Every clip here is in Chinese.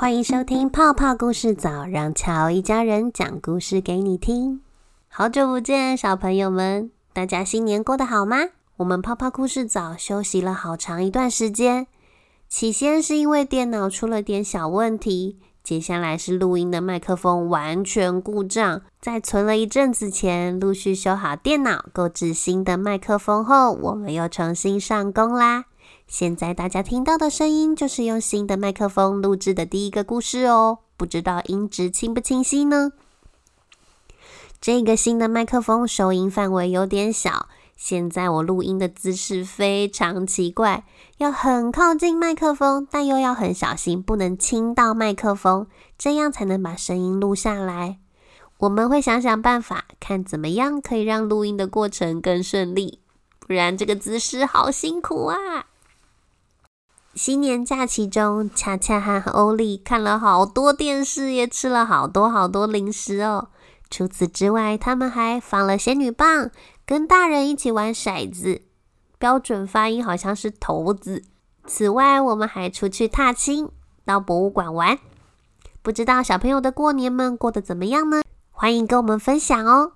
欢迎收听泡泡故事早，让乔一家人讲故事给你听。好久不见，小朋友们，大家新年过得好吗？我们泡泡故事早休息了好长一段时间，起先是因为电脑出了点小问题，接下来是录音的麦克风完全故障，在存了一阵子钱，陆续修好电脑，购置新的麦克风后，我们又重新上工啦。现在大家听到的声音，就是用新的麦克风录制的第一个故事哦。不知道音质清不清晰呢？这个新的麦克风收音范围有点小，现在我录音的姿势非常奇怪，要很靠近麦克风，但又要很小心，不能亲到麦克风，这样才能把声音录下来。我们会想想办法，看怎么样可以让录音的过程更顺利，不然这个姿势好辛苦啊！新年假期中，恰恰和欧丽看了好多电视，也吃了好多好多零食哦。除此之外，他们还放了仙女棒，跟大人一起玩骰子，标准发音好像是骰子。此外，我们还出去踏青，到博物馆玩。不知道小朋友的过年们过得怎么样呢？欢迎跟我们分享哦。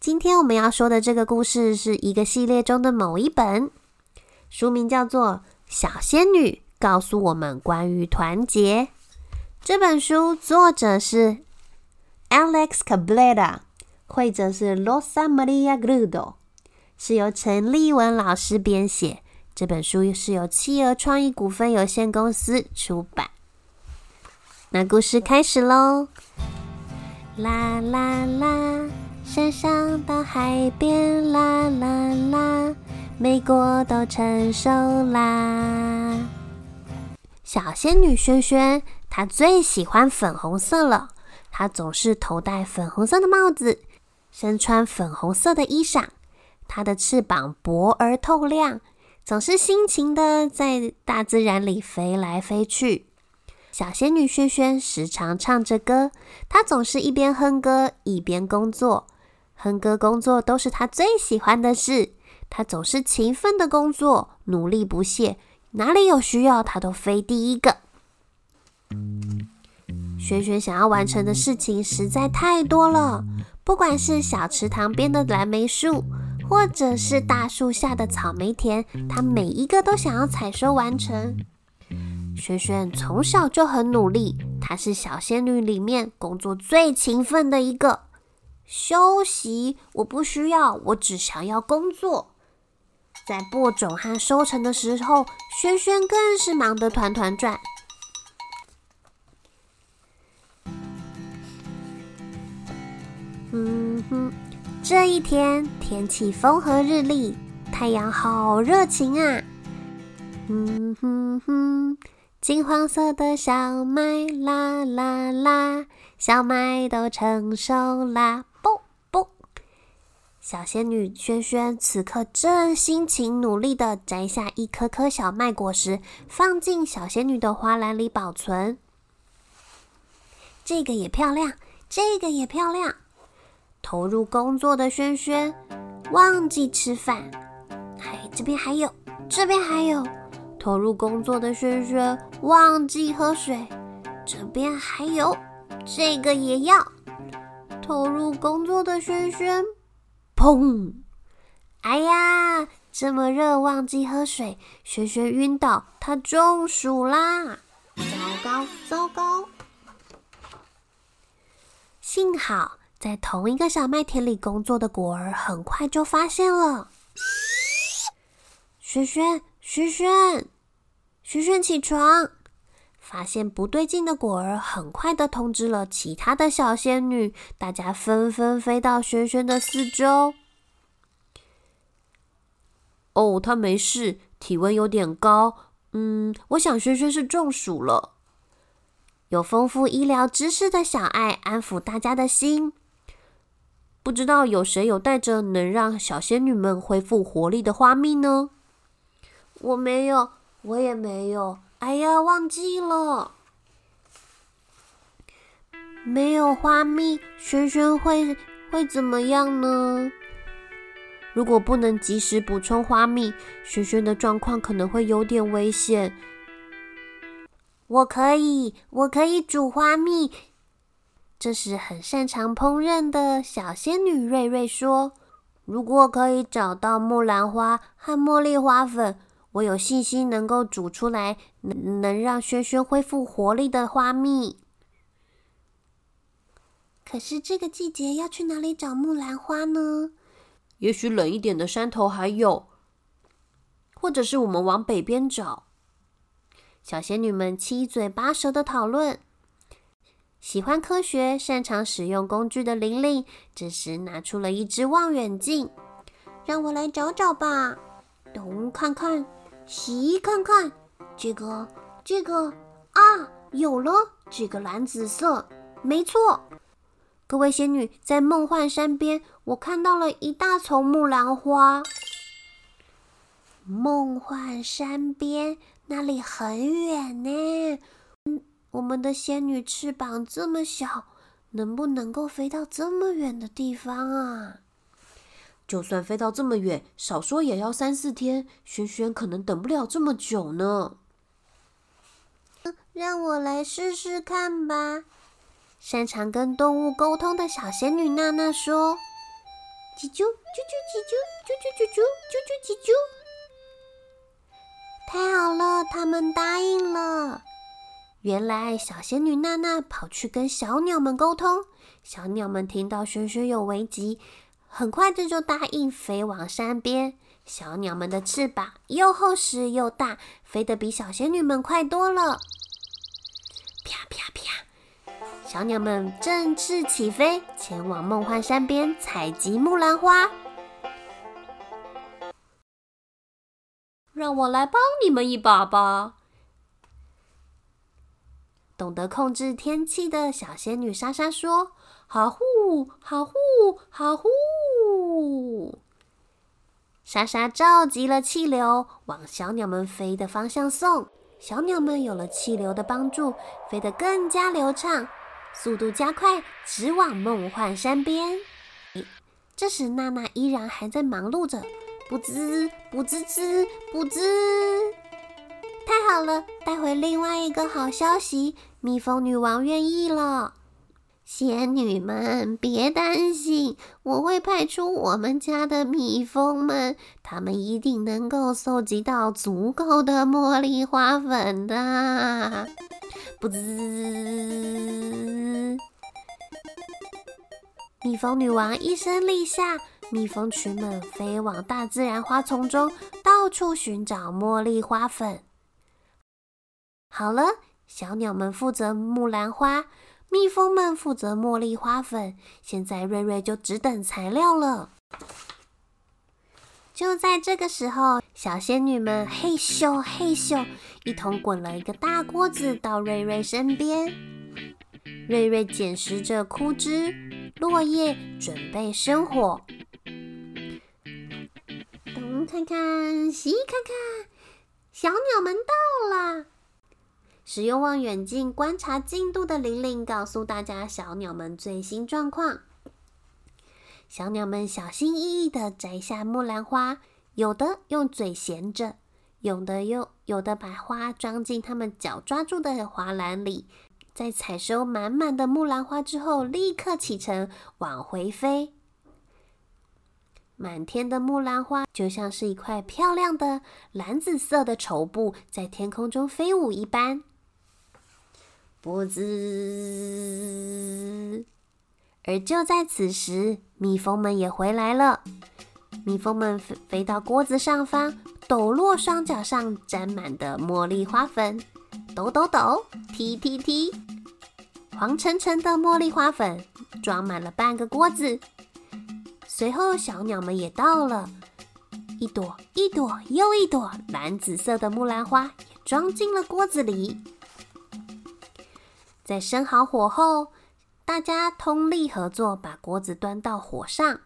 今天我们要说的这个故事是一个系列中的某一本，书名叫做。小仙女告诉我们关于团结。这本书作者是 Alex Cabrera，绘者是 Rosa Maria Grudo，是由陈立文老师编写。这本书是由企鹅创意股份有限公司出版。那故事开始喽！啦啦啦，山上到海边，啦啦啦。美国都成熟啦！小仙女萱萱，她最喜欢粉红色了。她总是头戴粉红色的帽子，身穿粉红色的衣裳。她的翅膀薄而透亮，总是辛勤的在大自然里飞来飞去。小仙女萱萱时常唱着歌，她总是一边哼歌一边工作。哼歌工作都是她最喜欢的事。他总是勤奋的工作，努力不懈，哪里有需要他都飞第一个。萱萱想要完成的事情实在太多了，不管是小池塘边的蓝莓树，或者是大树下的草莓田，他每一个都想要采收完成。萱萱从小就很努力，她是小仙女里面工作最勤奋的一个。休息我不需要，我只想要工作。在播种和收成的时候，轩轩更是忙得团团转。嗯哼，这一天天气风和日丽，太阳好热情啊！嗯哼哼，金黄色的小麦啦啦啦，小麦都成熟啦。小仙女萱萱此刻正辛勤努力的摘下一颗颗小麦果实，放进小仙女的花篮里保存。这个也漂亮，这个也漂亮。投入工作的萱萱忘记吃饭，还这边还有，这边还有。投入工作的萱萱忘记喝水，这边还有，这个也要。投入工作的萱萱。砰！哎呀，这么热，忘记喝水，萱萱晕倒，她中暑啦！糟糕，糟糕！幸好在同一个小麦田里工作的果儿很快就发现了。萱萱，萱萱，萱萱，起床！发现不对劲的果儿很快的通知了其他的小仙女，大家纷纷飞到萱萱的四周。哦，她没事，体温有点高。嗯，我想萱萱是中暑了。有丰富医疗知识的小爱安抚大家的心。不知道有谁有带着能让小仙女们恢复活力的花蜜呢？我没有，我也没有。哎呀，忘记了，没有花蜜，萱萱会会怎么样呢？如果不能及时补充花蜜，萱萱的状况可能会有点危险。我可以，我可以煮花蜜。这时，很擅长烹饪的小仙女瑞瑞说：“如果可以找到木兰花和茉莉花粉，我有信心能够煮出来能能让轩轩恢复活力的花蜜。”可是这个季节要去哪里找木兰花呢？也许冷一点的山头还有，或者是我们往北边找。小仙女们七嘴八舌的讨论。喜欢科学、擅长使用工具的玲玲，这时拿出了一只望远镜，让我来找找吧。东看看，西看看，这个、这个啊，有了，这个蓝紫色，没错。各位仙女，在梦幻山边，我看到了一大丛木兰花。梦幻山边那里很远呢。我们的仙女翅膀这么小，能不能够飞到这么远的地方啊？就算飞到这么远，少说也要三四天。轩轩可能等不了这么久呢。让我来试试看吧。擅长跟动物沟通的小仙女娜娜说：“叽啾，啾啾叽啾，啾啾啾啾，啾啾叽啾。”太好了，他们答应了。原来小仙女娜娜跑去跟小鸟们沟通，小鸟们听到轩轩有危急，很快这就答应飞往山边。小鸟们的翅膀又厚实又大，飞得比小仙女们快多了。啪啪啪！小鸟们振翅起飞，前往梦幻山边采集木兰花。让我来帮你们一把吧。懂得控制天气的小仙女莎莎说：“好呼，好呼，好呼！”莎莎召集了气流，往小鸟们飞的方向送。小鸟们有了气流的帮助，飞得更加流畅，速度加快，直往梦幻山边。这时，娜娜依然还在忙碌着，不滋，不滋滋，不滋。好了，带回另外一个好消息，蜜蜂女王愿意了。仙女们别担心，我会派出我们家的蜜蜂们，他们一定能够搜集到足够的茉莉花粉的。不滋，蜜蜂女王一声令下，蜜蜂群们飞往大自然花丛中，到处寻找茉莉花粉。好了，小鸟们负责木兰花，蜜蜂们负责茉莉花粉。现在瑞瑞就只等材料了。就在这个时候，小仙女们嘿咻嘿咻，一同滚了一个大锅子到瑞瑞身边。瑞瑞捡拾着枯枝落叶，准备生火。东看看，西看看，小鸟们到了。使用望远镜观察进度的玲玲告诉大家小鸟们最新状况。小鸟们小心翼翼地摘下木兰花，有的用嘴衔着，有的又有的把花装进它们脚抓住的花篮里。在采收满满的木兰花之后，立刻启程往回飞。满天的木兰花就像是一块漂亮的蓝紫色的绸布，在天空中飞舞一般。不滋，而就在此时，蜜蜂们也回来了。蜜蜂们飞飞到锅子上方，抖落双脚上沾满的茉莉花粉，抖抖抖，踢踢踢，黄澄澄的茉莉花粉装满了半个锅子。随后，小鸟们也到了，一朵一朵又一朵蓝紫色的木兰花也装进了锅子里。在生好火后，大家通力合作，把锅子端到火上。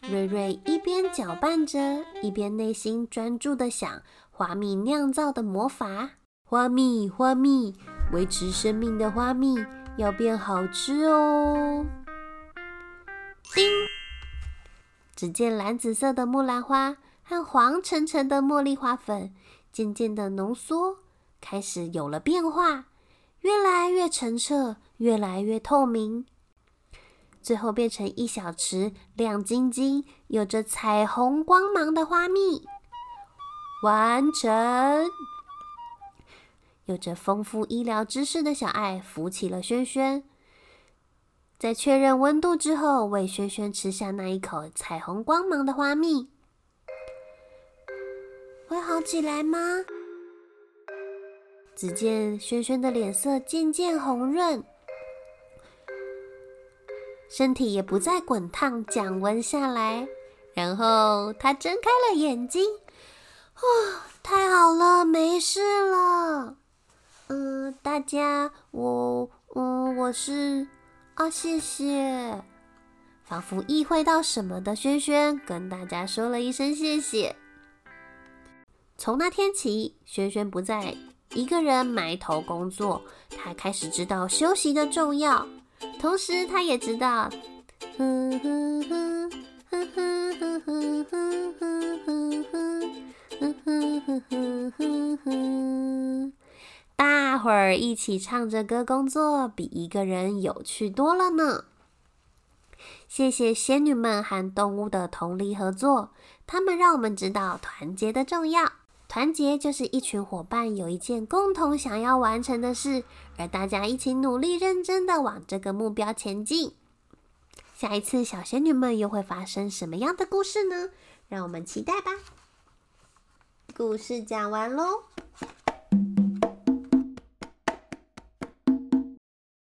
瑞瑞一边搅拌着，一边内心专注的想花蜜酿造的魔法。花蜜，花蜜，维持生命的花蜜要变好吃哦！叮！只见蓝紫色的木兰花和黄澄澄的茉莉花粉渐渐的浓缩，开始有了变化。越来越澄澈，越来越透明，最后变成一小池亮晶晶、有着彩虹光芒的花蜜。完成。有着丰富医疗知识的小爱扶起了轩轩，在确认温度之后，喂轩轩吃下那一口彩虹光芒的花蜜。会好起来吗？只见轩轩的脸色渐渐红润，身体也不再滚烫，降温下来。然后他睁开了眼睛，哇，太好了，没事了。嗯，大家，我，嗯，我是啊，谢谢。仿佛意会到什么的轩轩，跟大家说了一声谢谢。从那天起，轩轩不再一个人埋头工作，他开始知道休息的重要，同时他也知道，哼哼哼哼哼哼哼哼哼哼哼哼哼哼。大伙儿一起唱着歌工作，比一个人有趣多了呢。谢谢仙女们和动物的同力合作，他们让我们知道团结的重要。团结就是一群伙伴有一件共同想要完成的事，而大家一起努力认真的往这个目标前进。下一次小仙女们又会发生什么样的故事呢？让我们期待吧。故事讲完喽。